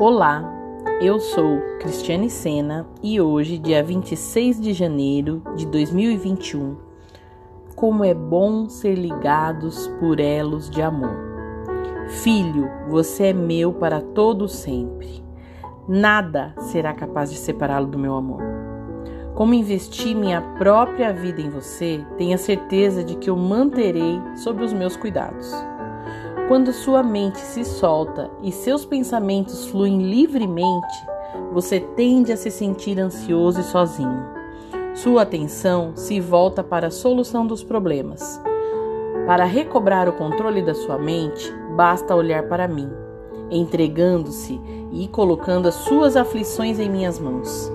Olá, eu sou Cristiane Sena e hoje, dia 26 de janeiro de 2021, como é bom ser ligados por elos de amor. Filho, você é meu para todo sempre. Nada será capaz de separá-lo do meu amor. Como investi minha própria vida em você, tenha certeza de que eu manterei sob os meus cuidados. Quando sua mente se solta e seus pensamentos fluem livremente, você tende a se sentir ansioso e sozinho. Sua atenção se volta para a solução dos problemas. Para recobrar o controle da sua mente, basta olhar para mim, entregando-se e colocando as suas aflições em minhas mãos.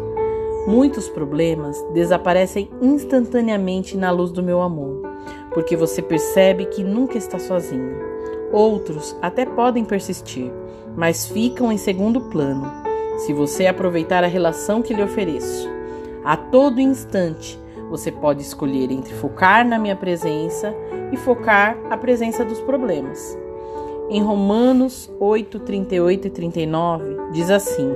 Muitos problemas desaparecem instantaneamente na luz do meu amor, porque você percebe que nunca está sozinho. Outros até podem persistir, mas ficam em segundo plano, se você aproveitar a relação que lhe ofereço. A todo instante, você pode escolher entre focar na minha presença e focar a presença dos problemas. Em Romanos 8, 38 e 39, diz assim: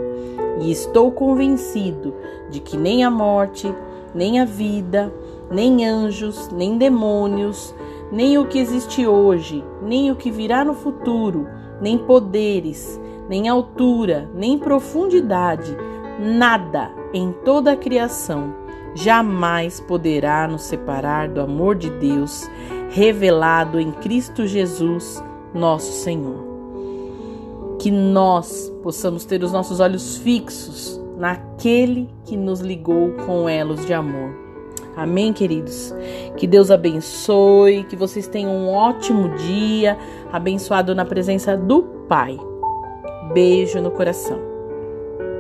E estou convencido de que nem a morte, nem a vida, nem anjos, nem demônios, nem o que existe hoje, nem o que virá no futuro, nem poderes, nem altura, nem profundidade, nada em toda a criação jamais poderá nos separar do amor de Deus revelado em Cristo Jesus, nosso Senhor. Que nós possamos ter os nossos olhos fixos naquele que nos ligou com elos de amor Amém, queridos? Que Deus abençoe, que vocês tenham um ótimo dia, abençoado na presença do Pai. Beijo no coração.